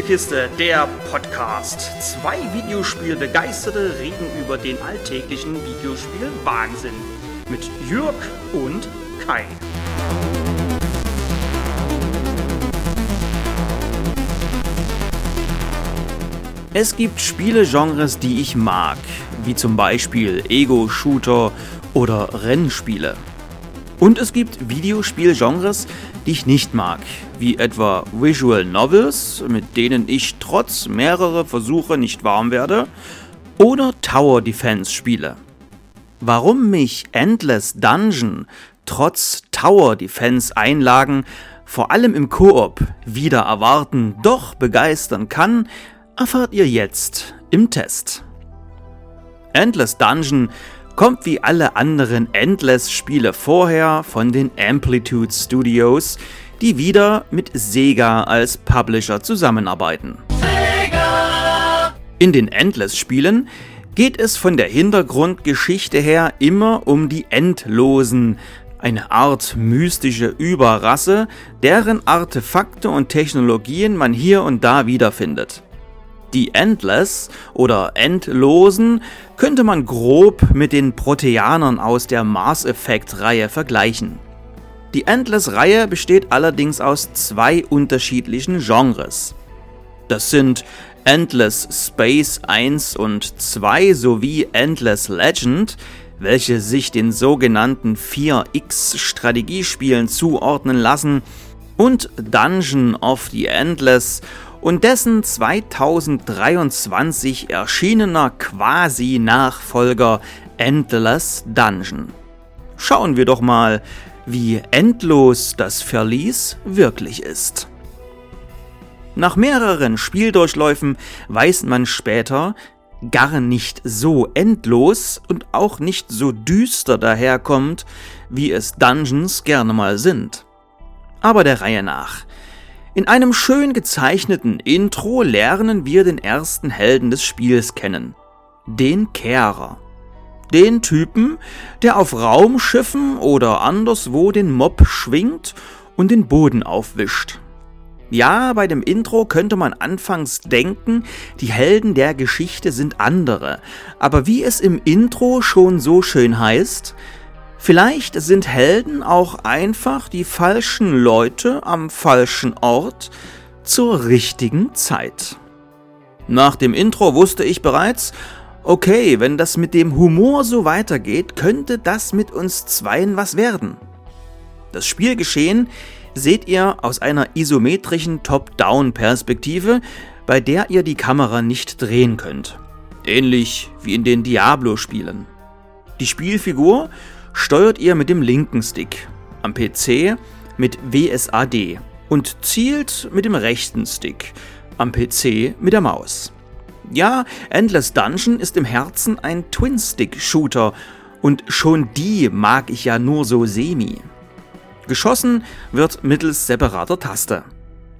Spielekiste, der Podcast. Zwei Videospielbegeisterte reden über den alltäglichen Videospiel-Wahnsinn. Mit Jürg und Kai. Es gibt Spielegenres, die ich mag, wie zum Beispiel Ego-Shooter oder Rennspiele. Und es gibt Videospielgenres, die ich nicht mag, wie etwa Visual Novels, mit denen ich trotz mehrerer Versuche nicht warm werde, oder Tower Defense Spiele. Warum mich Endless Dungeon trotz Tower Defense Einlagen vor allem im Koop wieder erwarten, doch begeistern kann, erfahrt ihr jetzt im Test. Endless Dungeon kommt wie alle anderen Endless-Spiele vorher von den Amplitude Studios, die wieder mit Sega als Publisher zusammenarbeiten. Sega! In den Endless-Spielen geht es von der Hintergrundgeschichte her immer um die Endlosen, eine Art mystische Überrasse, deren Artefakte und Technologien man hier und da wiederfindet. Die Endless oder Endlosen könnte man grob mit den Proteanern aus der Mars Effect Reihe vergleichen. Die Endless-Reihe besteht allerdings aus zwei unterschiedlichen Genres. Das sind Endless Space 1 und 2 sowie Endless Legend, welche sich den sogenannten 4X Strategiespielen zuordnen lassen, und Dungeon of the Endless und dessen 2023 erschienener Quasi-Nachfolger Endless Dungeon. Schauen wir doch mal, wie endlos das Verlies wirklich ist. Nach mehreren Spieldurchläufen weiß man später, gar nicht so endlos und auch nicht so düster daherkommt, wie es Dungeons gerne mal sind. Aber der Reihe nach. In einem schön gezeichneten Intro lernen wir den ersten Helden des Spiels kennen, den Kehrer. Den Typen, der auf Raumschiffen oder anderswo den Mob schwingt und den Boden aufwischt. Ja, bei dem Intro könnte man anfangs denken, die Helden der Geschichte sind andere, aber wie es im Intro schon so schön heißt, Vielleicht sind Helden auch einfach die falschen Leute am falschen Ort zur richtigen Zeit. Nach dem Intro wusste ich bereits, okay, wenn das mit dem Humor so weitergeht, könnte das mit uns Zweien was werden. Das Spielgeschehen seht ihr aus einer isometrischen Top-Down-Perspektive, bei der ihr die Kamera nicht drehen könnt. Ähnlich wie in den Diablo-Spielen. Die Spielfigur steuert ihr mit dem linken Stick, am PC mit WSAD und zielt mit dem rechten Stick, am PC mit der Maus. Ja, Endless Dungeon ist im Herzen ein Twin-Stick-Shooter und schon die mag ich ja nur so semi. Geschossen wird mittels separater Taste.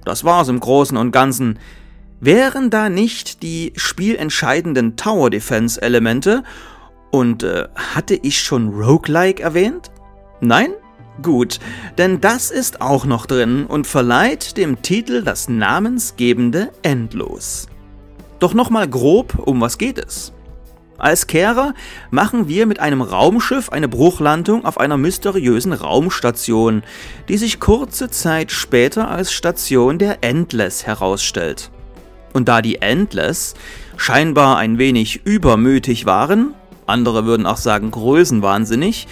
Das war's im Großen und Ganzen. Wären da nicht die spielentscheidenden Tower Defense Elemente und äh, hatte ich schon Roguelike erwähnt? Nein? Gut, denn das ist auch noch drin und verleiht dem Titel das namensgebende Endlos. Doch nochmal grob, um was geht es? Als Kehrer machen wir mit einem Raumschiff eine Bruchlandung auf einer mysteriösen Raumstation, die sich kurze Zeit später als Station der Endless herausstellt. Und da die Endless scheinbar ein wenig übermütig waren, andere würden auch sagen größenwahnsinnig,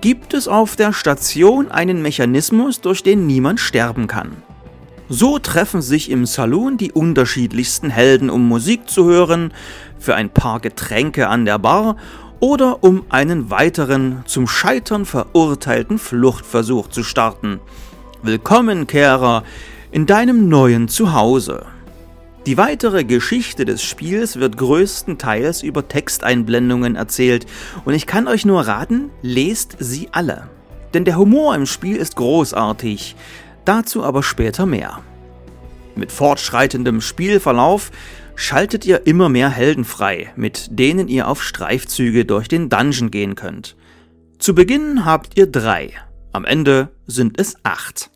gibt es auf der Station einen Mechanismus, durch den niemand sterben kann. So treffen sich im Saloon die unterschiedlichsten Helden, um Musik zu hören, für ein paar Getränke an der Bar oder um einen weiteren zum Scheitern verurteilten Fluchtversuch zu starten. Willkommen, Kehrer, in deinem neuen Zuhause. Die weitere Geschichte des Spiels wird größtenteils über Texteinblendungen erzählt und ich kann euch nur raten, lest sie alle. Denn der Humor im Spiel ist großartig, dazu aber später mehr. Mit fortschreitendem Spielverlauf schaltet ihr immer mehr Helden frei, mit denen ihr auf Streifzüge durch den Dungeon gehen könnt. Zu Beginn habt ihr drei, am Ende sind es acht.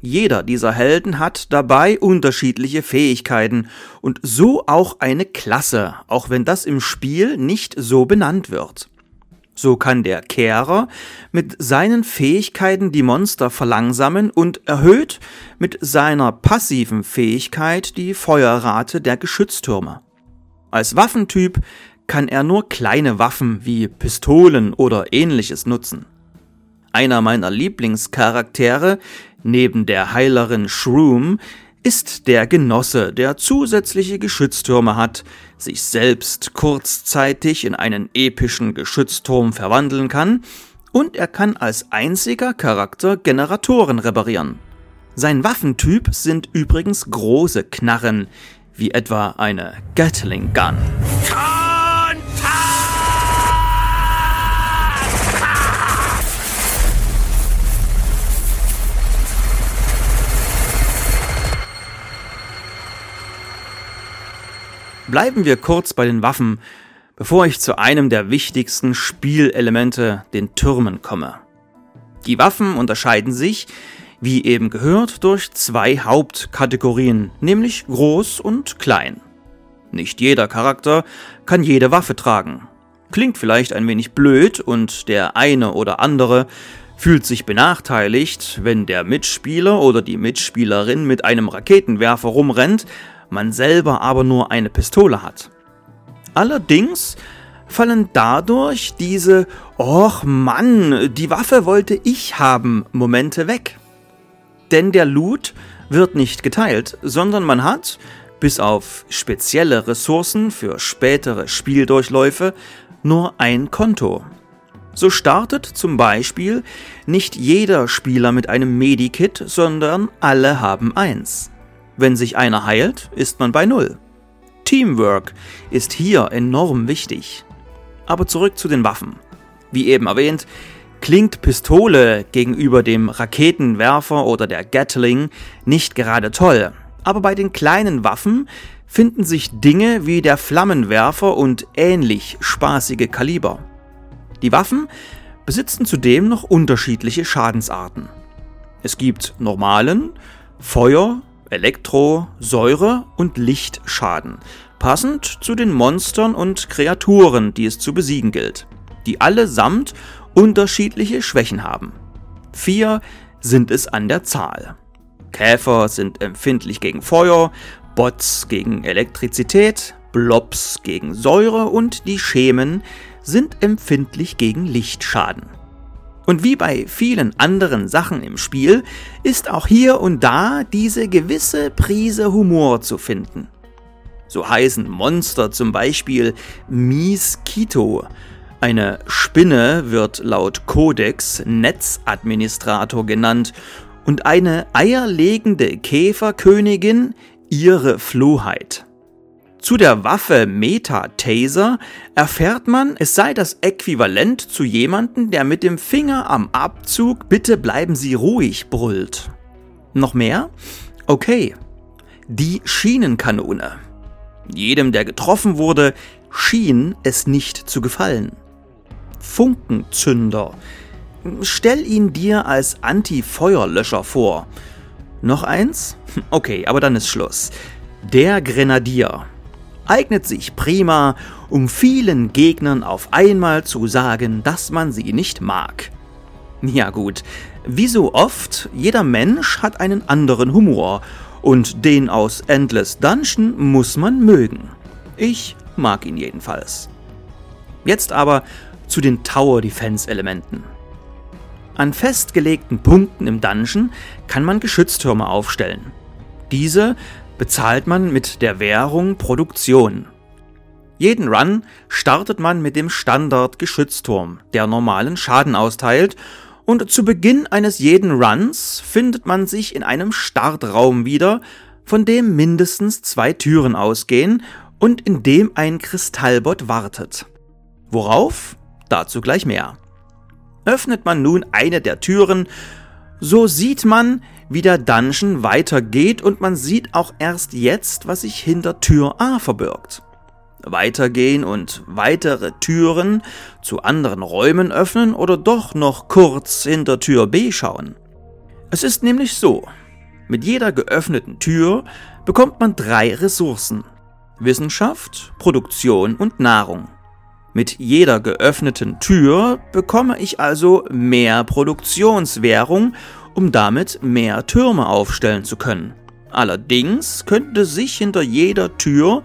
Jeder dieser Helden hat dabei unterschiedliche Fähigkeiten und so auch eine Klasse, auch wenn das im Spiel nicht so benannt wird. So kann der Kehrer mit seinen Fähigkeiten die Monster verlangsamen und erhöht mit seiner passiven Fähigkeit die Feuerrate der Geschütztürme. Als Waffentyp kann er nur kleine Waffen wie Pistolen oder ähnliches nutzen. Einer meiner Lieblingscharaktere, neben der Heilerin Shroom, ist der Genosse, der zusätzliche Geschütztürme hat, sich selbst kurzzeitig in einen epischen Geschützturm verwandeln kann und er kann als einziger Charakter Generatoren reparieren. Sein Waffentyp sind übrigens große Knarren, wie etwa eine Gatling Gun. Bleiben wir kurz bei den Waffen, bevor ich zu einem der wichtigsten Spielelemente, den Türmen, komme. Die Waffen unterscheiden sich, wie eben gehört, durch zwei Hauptkategorien, nämlich groß und klein. Nicht jeder Charakter kann jede Waffe tragen. Klingt vielleicht ein wenig blöd und der eine oder andere fühlt sich benachteiligt, wenn der Mitspieler oder die Mitspielerin mit einem Raketenwerfer rumrennt, man selber aber nur eine Pistole hat. Allerdings fallen dadurch diese Och Mann, die Waffe wollte ich haben Momente weg. Denn der Loot wird nicht geteilt, sondern man hat, bis auf spezielle Ressourcen für spätere Spieldurchläufe, nur ein Konto. So startet zum Beispiel nicht jeder Spieler mit einem Medikit, sondern alle haben eins. Wenn sich einer heilt, ist man bei Null. Teamwork ist hier enorm wichtig. Aber zurück zu den Waffen. Wie eben erwähnt, klingt Pistole gegenüber dem Raketenwerfer oder der Gatling nicht gerade toll. Aber bei den kleinen Waffen finden sich Dinge wie der Flammenwerfer und ähnlich spaßige Kaliber. Die Waffen besitzen zudem noch unterschiedliche Schadensarten. Es gibt normalen, Feuer, Elektro-, Säure- und Lichtschaden, passend zu den Monstern und Kreaturen, die es zu besiegen gilt, die allesamt unterschiedliche Schwächen haben. Vier sind es an der Zahl. Käfer sind empfindlich gegen Feuer, Bots gegen Elektrizität, Blobs gegen Säure und die Schemen sind empfindlich gegen Lichtschaden. Und wie bei vielen anderen Sachen im Spiel ist auch hier und da diese gewisse Prise Humor zu finden. So heißen Monster zum Beispiel Miskito. Eine Spinne wird laut Codex Netzadministrator genannt und eine eierlegende Käferkönigin ihre Flohheit. Zu der Waffe Meta-Taser erfährt man, es sei das Äquivalent zu jemandem, der mit dem Finger am Abzug Bitte bleiben Sie ruhig brüllt. Noch mehr? Okay. Die Schienenkanone. Jedem, der getroffen wurde, schien es nicht zu gefallen. Funkenzünder. Stell ihn dir als Anti-Feuerlöscher vor. Noch eins? Okay, aber dann ist Schluss. Der Grenadier eignet sich prima, um vielen Gegnern auf einmal zu sagen, dass man sie nicht mag. Ja gut, wie so oft, jeder Mensch hat einen anderen Humor und den aus Endless Dungeon muss man mögen. Ich mag ihn jedenfalls. Jetzt aber zu den Tower Defense Elementen. An festgelegten Punkten im Dungeon kann man Geschütztürme aufstellen. Diese bezahlt man mit der Währung Produktion. Jeden Run startet man mit dem Standard-Geschützturm, der normalen Schaden austeilt, und zu Beginn eines jeden Runs findet man sich in einem Startraum wieder, von dem mindestens zwei Türen ausgehen und in dem ein Kristallbot wartet. Worauf? Dazu gleich mehr. Öffnet man nun eine der Türen, so sieht man, wie der Dungeon weitergeht und man sieht auch erst jetzt, was sich hinter Tür A verbirgt. Weitergehen und weitere Türen zu anderen Räumen öffnen oder doch noch kurz hinter Tür B schauen. Es ist nämlich so, Mit jeder geöffneten Tür bekommt man drei Ressourcen. Wissenschaft, Produktion und Nahrung. Mit jeder geöffneten Tür bekomme ich also mehr Produktionswährung, um damit mehr Türme aufstellen zu können. Allerdings könnte sich hinter jeder Tür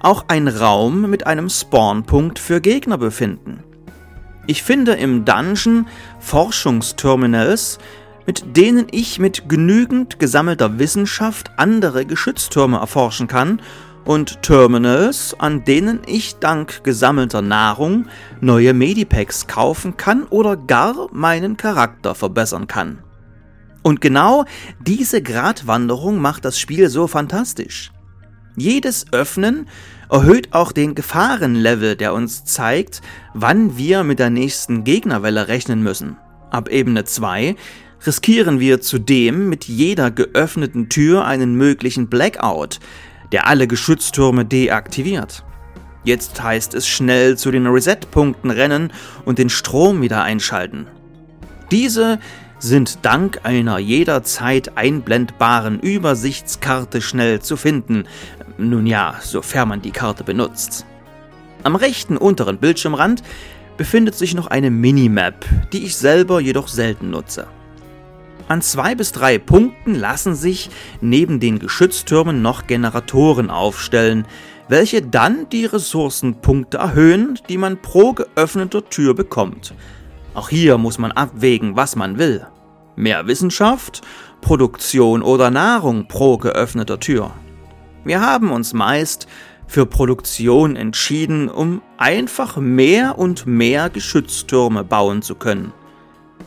auch ein Raum mit einem Spawnpunkt für Gegner befinden. Ich finde im Dungeon Forschungsterminals, mit denen ich mit genügend gesammelter Wissenschaft andere Geschütztürme erforschen kann und Terminals, an denen ich dank gesammelter Nahrung neue Medipacks kaufen kann oder gar meinen Charakter verbessern kann. Und genau diese Gratwanderung macht das Spiel so fantastisch. Jedes Öffnen erhöht auch den Gefahrenlevel, der uns zeigt, wann wir mit der nächsten Gegnerwelle rechnen müssen. Ab Ebene 2 riskieren wir zudem mit jeder geöffneten Tür einen möglichen Blackout, der alle Geschütztürme deaktiviert. Jetzt heißt es schnell zu den Reset-Punkten rennen und den Strom wieder einschalten. Diese sind dank einer jederzeit einblendbaren Übersichtskarte schnell zu finden. Nun ja, sofern man die Karte benutzt. Am rechten unteren Bildschirmrand befindet sich noch eine Minimap, die ich selber jedoch selten nutze. An zwei bis drei Punkten lassen sich neben den Geschütztürmen noch Generatoren aufstellen, welche dann die Ressourcenpunkte erhöhen, die man pro geöffneter Tür bekommt. Auch hier muss man abwägen, was man will. Mehr Wissenschaft, Produktion oder Nahrung pro geöffneter Tür. Wir haben uns meist für Produktion entschieden, um einfach mehr und mehr Geschütztürme bauen zu können.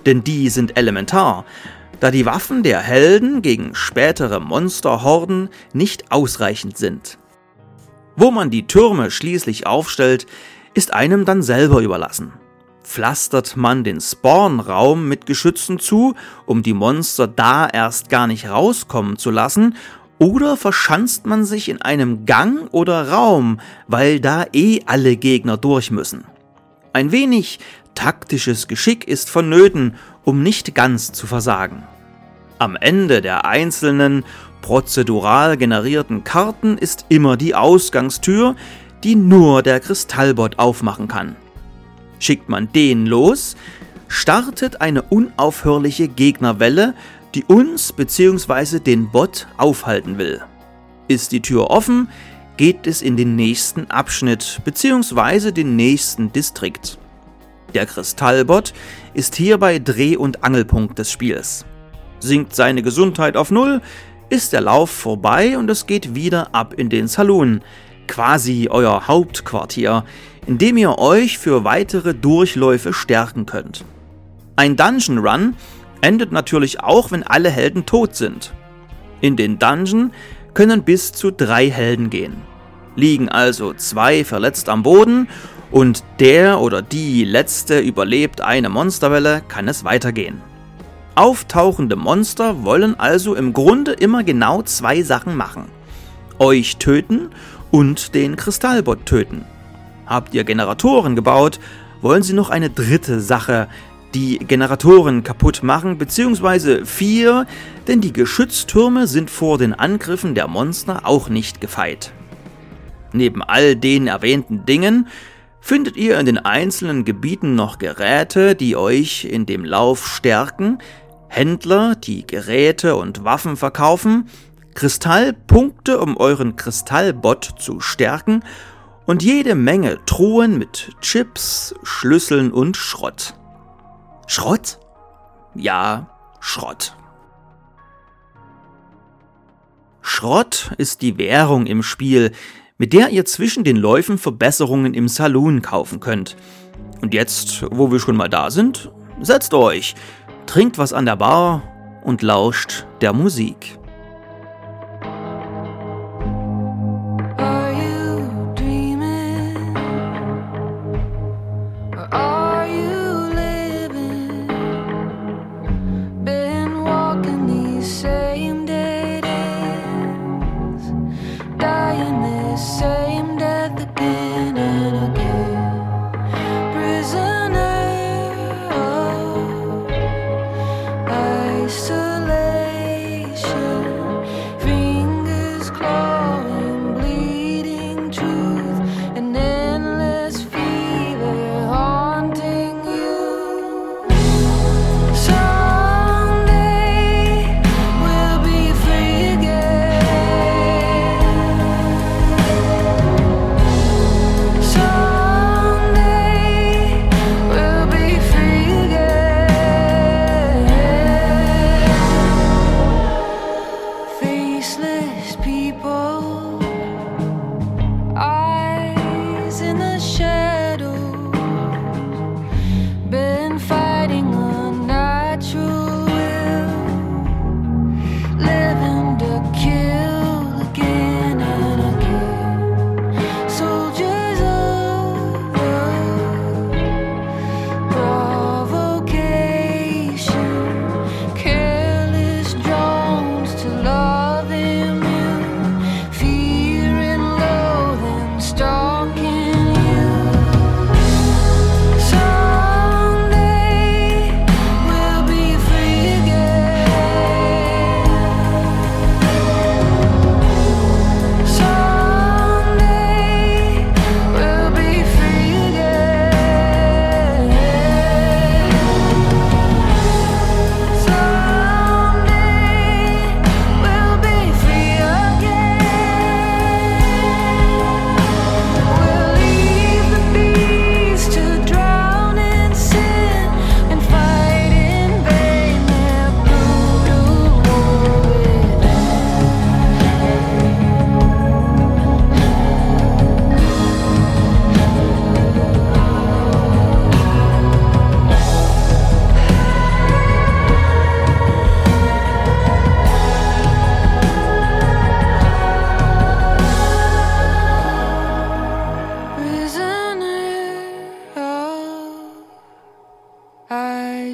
Denn die sind elementar, da die Waffen der Helden gegen spätere Monsterhorden nicht ausreichend sind. Wo man die Türme schließlich aufstellt, ist einem dann selber überlassen. Pflastert man den Spawnraum mit Geschützen zu, um die Monster da erst gar nicht rauskommen zu lassen, oder verschanzt man sich in einem Gang oder Raum, weil da eh alle Gegner durch müssen. Ein wenig taktisches Geschick ist vonnöten, um nicht ganz zu versagen. Am Ende der einzelnen prozedural generierten Karten ist immer die Ausgangstür, die nur der Kristallbot aufmachen kann. Schickt man den los, startet eine unaufhörliche Gegnerwelle, die uns bzw. den Bot aufhalten will. Ist die Tür offen, geht es in den nächsten Abschnitt bzw. den nächsten Distrikt. Der Kristallbot ist hierbei Dreh- und Angelpunkt des Spiels. Sinkt seine Gesundheit auf Null, ist der Lauf vorbei und es geht wieder ab in den Saloon, quasi euer Hauptquartier, in dem ihr euch für weitere Durchläufe stärken könnt. Ein Dungeon Run endet natürlich auch, wenn alle Helden tot sind. In den Dungeon können bis zu drei Helden gehen. Liegen also zwei verletzt am Boden und der oder die letzte überlebt eine Monsterwelle, kann es weitergehen. Auftauchende Monster wollen also im Grunde immer genau zwei Sachen machen. Euch töten und den Kristallbot töten. Habt ihr Generatoren gebaut, wollen sie noch eine dritte Sache, die Generatoren kaputt machen, beziehungsweise vier, denn die Geschütztürme sind vor den Angriffen der Monster auch nicht gefeit. Neben all den erwähnten Dingen findet ihr in den einzelnen Gebieten noch Geräte, die euch in dem Lauf stärken, Händler, die Geräte und Waffen verkaufen, Kristallpunkte, um euren Kristallbot zu stärken und jede Menge Truhen mit Chips, Schlüsseln und Schrott. Schrott? Ja, Schrott. Schrott ist die Währung im Spiel, mit der ihr zwischen den Läufen Verbesserungen im Saloon kaufen könnt. Und jetzt, wo wir schon mal da sind, setzt euch, trinkt was an der Bar und lauscht der Musik.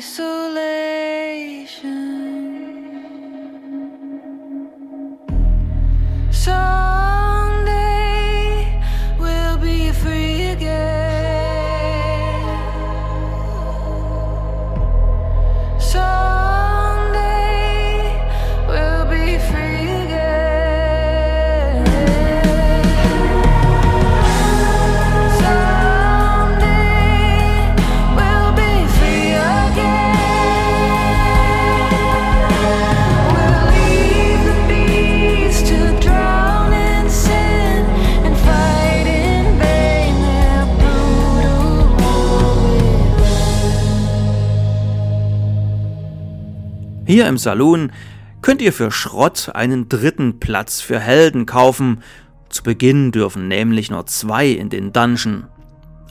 so late. Hier im Saloon könnt ihr für Schrott einen dritten Platz für Helden kaufen. Zu Beginn dürfen nämlich nur zwei in den Dungeon.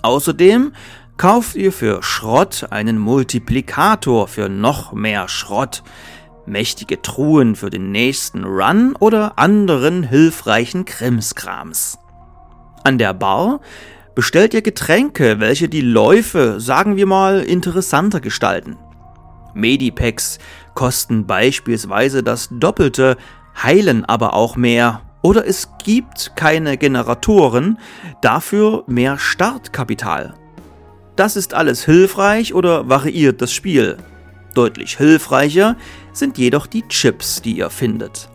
Außerdem kauft ihr für Schrott einen Multiplikator für noch mehr Schrott, mächtige Truhen für den nächsten Run oder anderen hilfreichen Krimskrams. An der Bar bestellt ihr Getränke, welche die Läufe, sagen wir mal, interessanter gestalten. Medipacks kosten beispielsweise das Doppelte, heilen aber auch mehr. Oder es gibt keine Generatoren, dafür mehr Startkapital. Das ist alles hilfreich oder variiert das Spiel. Deutlich hilfreicher sind jedoch die Chips, die ihr findet.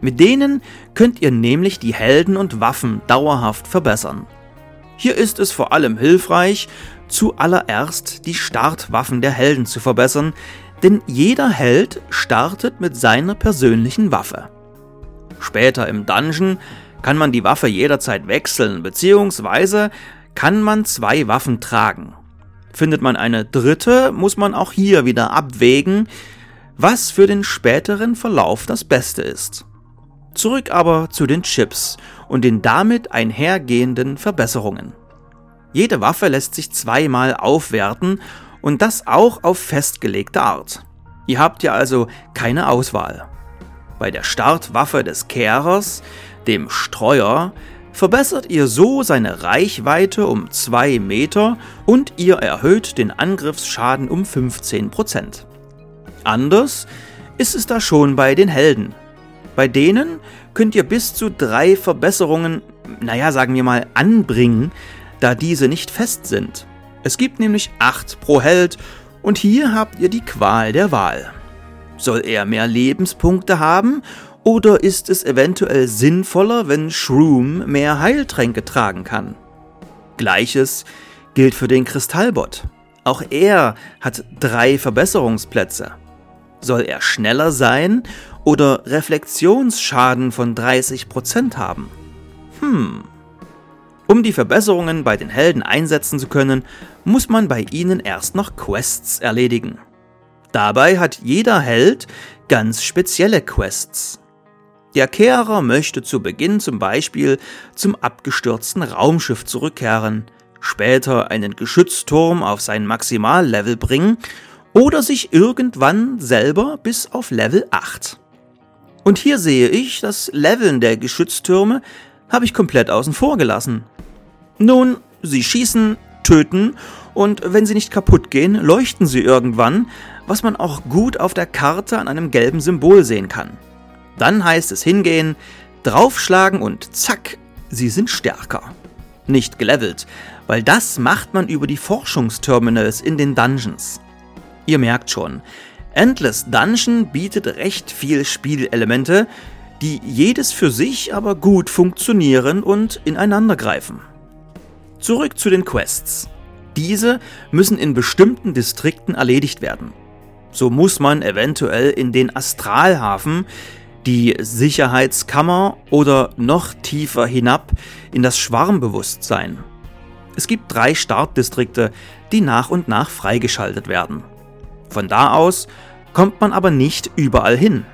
Mit denen könnt ihr nämlich die Helden und Waffen dauerhaft verbessern. Hier ist es vor allem hilfreich, zuallererst die Startwaffen der Helden zu verbessern, denn jeder Held startet mit seiner persönlichen Waffe. Später im Dungeon kann man die Waffe jederzeit wechseln, beziehungsweise kann man zwei Waffen tragen. Findet man eine dritte, muss man auch hier wieder abwägen, was für den späteren Verlauf das Beste ist. Zurück aber zu den Chips und den damit einhergehenden Verbesserungen. Jede Waffe lässt sich zweimal aufwerten und das auch auf festgelegte Art. Ihr habt ja also keine Auswahl. Bei der Startwaffe des Kehrers, dem Streuer, verbessert ihr so seine Reichweite um 2 Meter und ihr erhöht den Angriffsschaden um 15%. Anders ist es da schon bei den Helden. Bei denen könnt ihr bis zu drei Verbesserungen, naja, sagen wir mal, anbringen, da diese nicht fest sind. Es gibt nämlich 8 pro Held und hier habt ihr die Qual der Wahl. Soll er mehr Lebenspunkte haben oder ist es eventuell sinnvoller, wenn Shroom mehr Heiltränke tragen kann? Gleiches gilt für den Kristallbot. Auch er hat drei Verbesserungsplätze. Soll er schneller sein oder Reflexionsschaden von 30% haben? Hm. Um die Verbesserungen bei den Helden einsetzen zu können, muss man bei ihnen erst noch Quests erledigen. Dabei hat jeder Held ganz spezielle Quests. Der Kehrer möchte zu Beginn zum Beispiel zum abgestürzten Raumschiff zurückkehren, später einen Geschützturm auf sein Maximallevel bringen oder sich irgendwann selber bis auf Level 8. Und hier sehe ich, das Leveln der Geschütztürme habe ich komplett außen vor gelassen. Nun, sie schießen, töten und wenn sie nicht kaputt gehen, leuchten sie irgendwann, was man auch gut auf der Karte an einem gelben Symbol sehen kann. Dann heißt es hingehen, draufschlagen und zack, sie sind stärker. Nicht gelevelt, weil das macht man über die Forschungsterminals in den Dungeons. Ihr merkt schon, Endless Dungeon bietet recht viel Spielelemente, die jedes für sich aber gut funktionieren und ineinandergreifen. Zurück zu den Quests. Diese müssen in bestimmten Distrikten erledigt werden. So muss man eventuell in den Astralhafen, die Sicherheitskammer oder noch tiefer hinab in das Schwarmbewusstsein. Es gibt drei Startdistrikte, die nach und nach freigeschaltet werden. Von da aus kommt man aber nicht überall hin.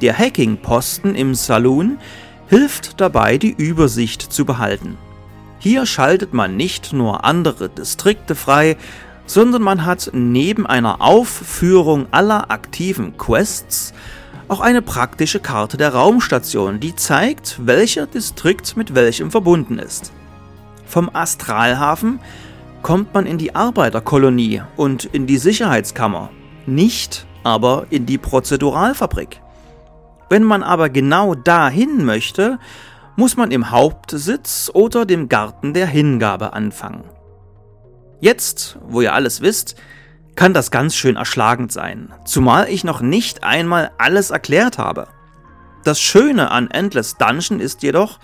Der Hacking-Posten im Saloon hilft dabei, die Übersicht zu behalten. Hier schaltet man nicht nur andere Distrikte frei, sondern man hat neben einer Aufführung aller aktiven Quests auch eine praktische Karte der Raumstation, die zeigt, welcher Distrikt mit welchem verbunden ist. Vom Astralhafen kommt man in die Arbeiterkolonie und in die Sicherheitskammer, nicht aber in die Prozeduralfabrik. Wenn man aber genau dahin möchte, muss man im Hauptsitz oder dem Garten der Hingabe anfangen. Jetzt, wo ihr alles wisst, kann das ganz schön erschlagend sein, zumal ich noch nicht einmal alles erklärt habe. Das Schöne an Endless Dungeon ist jedoch,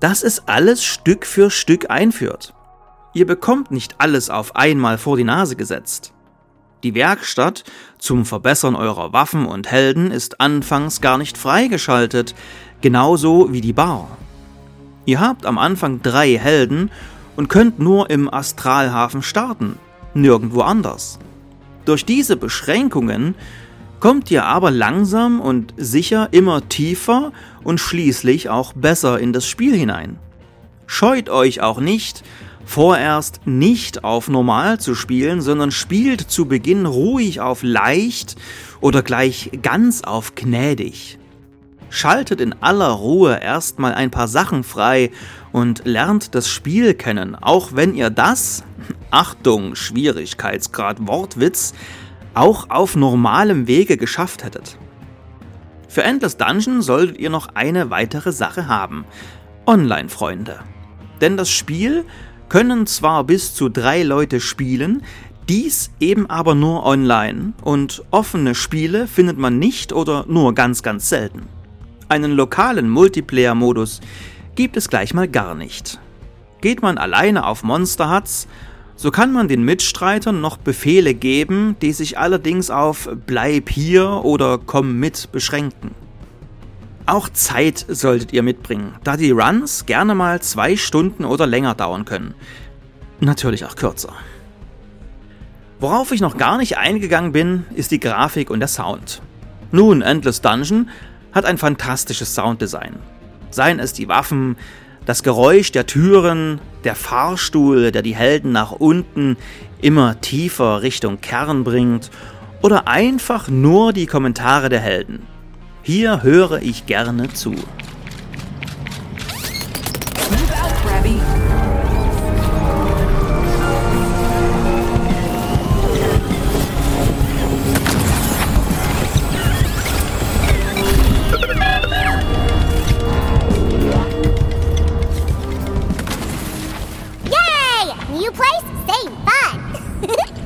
dass es alles Stück für Stück einführt. Ihr bekommt nicht alles auf einmal vor die Nase gesetzt. Die Werkstatt zum Verbessern eurer Waffen und Helden ist anfangs gar nicht freigeschaltet, genauso wie die Bar. Ihr habt am Anfang drei Helden und könnt nur im Astralhafen starten, nirgendwo anders. Durch diese Beschränkungen kommt ihr aber langsam und sicher immer tiefer und schließlich auch besser in das Spiel hinein. Scheut euch auch nicht, vorerst nicht auf normal zu spielen, sondern spielt zu Beginn ruhig auf leicht oder gleich ganz auf gnädig. Schaltet in aller Ruhe erstmal ein paar Sachen frei und lernt das Spiel kennen, auch wenn ihr das, Achtung, Schwierigkeitsgrad Wortwitz, auch auf normalem Wege geschafft hättet. Für Endless Dungeon solltet ihr noch eine weitere Sache haben. Online-Freunde. Denn das Spiel können zwar bis zu drei Leute spielen, dies eben aber nur online und offene Spiele findet man nicht oder nur ganz, ganz selten. Einen lokalen Multiplayer-Modus gibt es gleich mal gar nicht. Geht man alleine auf Monster Huts, so kann man den Mitstreitern noch Befehle geben, die sich allerdings auf Bleib hier oder Komm mit beschränken. Auch Zeit solltet ihr mitbringen, da die Runs gerne mal zwei Stunden oder länger dauern können. Natürlich auch kürzer. Worauf ich noch gar nicht eingegangen bin, ist die Grafik und der Sound. Nun, Endless Dungeon hat ein fantastisches Sounddesign. Seien es die Waffen, das Geräusch der Türen, der Fahrstuhl, der die Helden nach unten immer tiefer Richtung Kern bringt, oder einfach nur die Kommentare der Helden. Hier höre ich gerne zu.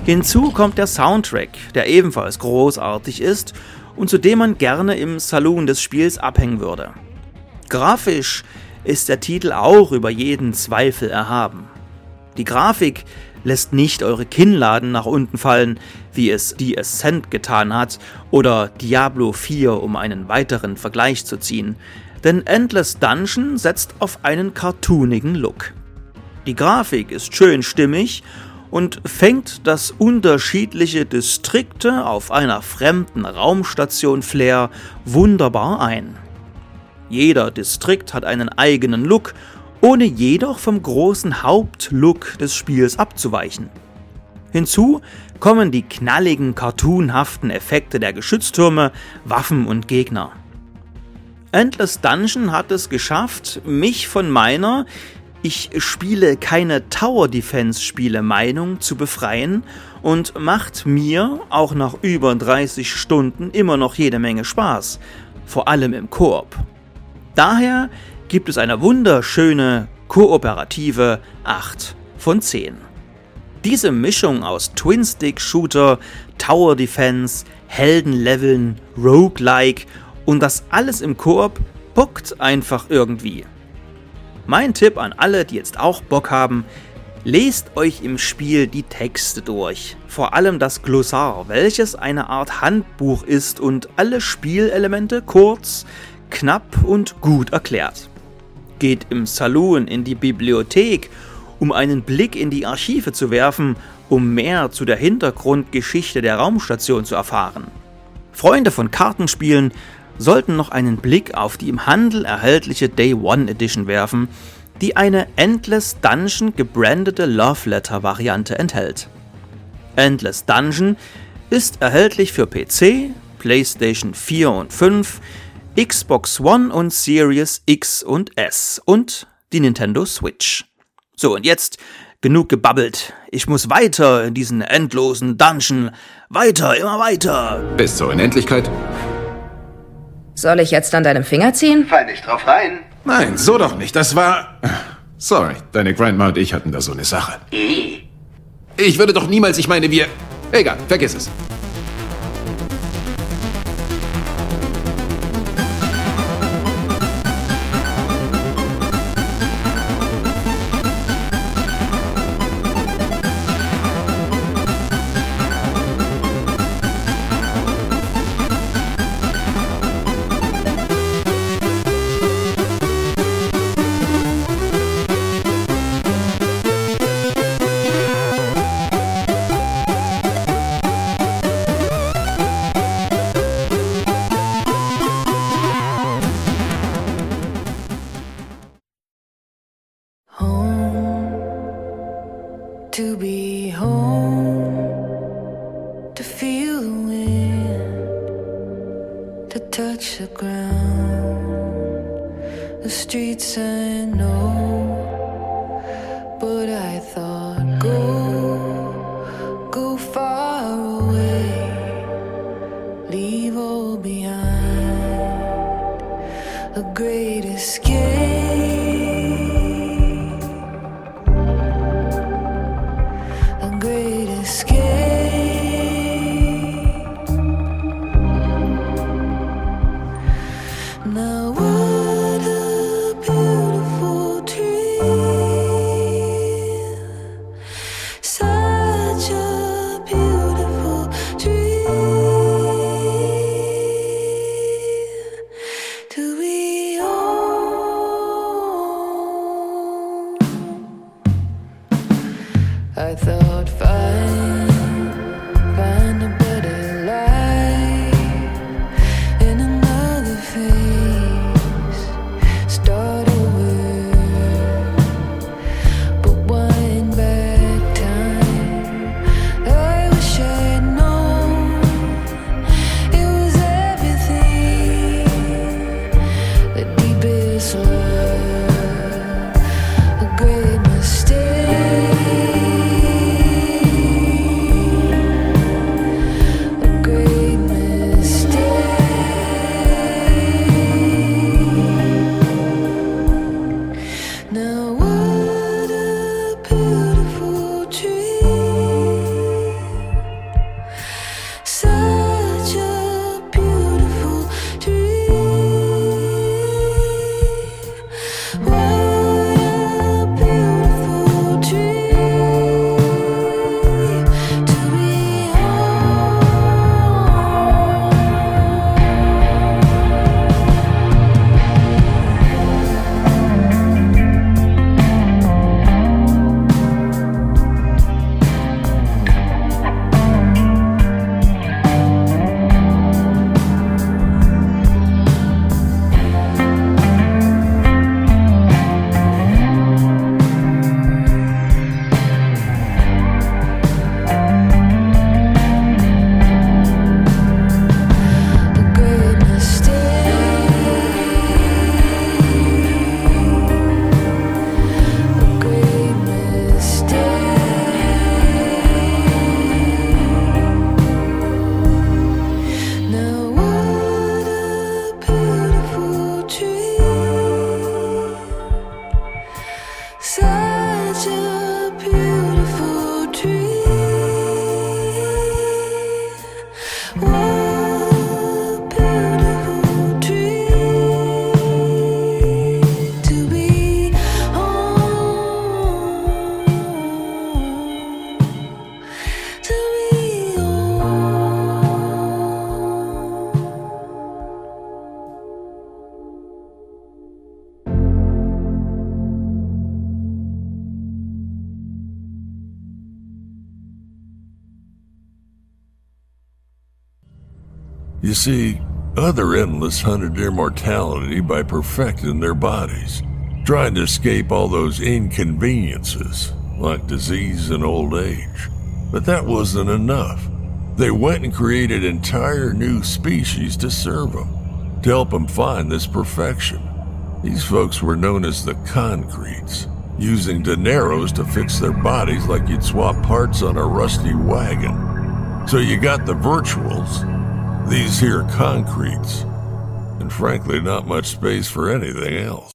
Hinzu kommt der Soundtrack, der ebenfalls großartig ist und zu dem man gerne im Saloon des Spiels abhängen würde. Grafisch ist der Titel auch über jeden Zweifel erhaben. Die Grafik lässt nicht eure Kinnladen nach unten fallen, wie es die Ascent getan hat oder Diablo 4, um einen weiteren Vergleich zu ziehen, denn Endless Dungeon setzt auf einen cartoonigen Look. Die Grafik ist schön stimmig und fängt das unterschiedliche Distrikte auf einer fremden Raumstation Flair wunderbar ein. Jeder Distrikt hat einen eigenen Look, ohne jedoch vom großen Hauptlook des Spiels abzuweichen. Hinzu kommen die knalligen, cartoonhaften Effekte der Geschütztürme, Waffen und Gegner. Endless Dungeon hat es geschafft, mich von meiner ich spiele keine Tower Defense Spiele Meinung zu befreien und macht mir auch nach über 30 Stunden immer noch jede Menge Spaß, vor allem im Koop. Daher gibt es eine wunderschöne kooperative 8 von 10. Diese Mischung aus Twin-Stick-Shooter, Tower Defense, Heldenleveln, Roguelike und das alles im Koop bockt einfach irgendwie. Mein Tipp an alle, die jetzt auch Bock haben, lest euch im Spiel die Texte durch. Vor allem das Glossar, welches eine Art Handbuch ist und alle Spielelemente kurz, knapp und gut erklärt. Geht im Saloon in die Bibliothek, um einen Blick in die Archive zu werfen, um mehr zu der Hintergrundgeschichte der Raumstation zu erfahren. Freunde von Kartenspielen sollten noch einen Blick auf die im Handel erhältliche Day One Edition werfen, die eine Endless Dungeon gebrandete Love Letter Variante enthält. Endless Dungeon ist erhältlich für PC, PlayStation 4 und 5, Xbox One und Series X und S und die Nintendo Switch. So, und jetzt genug gebabbelt. Ich muss weiter in diesen endlosen Dungeon. Weiter, immer weiter. Bis zur Unendlichkeit. Soll ich jetzt an deinem Finger ziehen? Fall nicht drauf rein. Nein, so doch nicht. Das war. Sorry, deine Grandma und ich hatten da so eine Sache. Ich würde doch niemals, ich meine, wir. Egal, vergiss es. The streets I know, see, other endless hunted immortality by perfecting their bodies, trying to escape all those inconveniences, like disease and old age. But that wasn't enough. They went and created entire new species to serve them, to help them find this perfection. These folks were known as the concretes, using dineros to fix their bodies like you'd swap parts on a rusty wagon. So you got the virtuals, these here concretes, and frankly, not much space for anything else.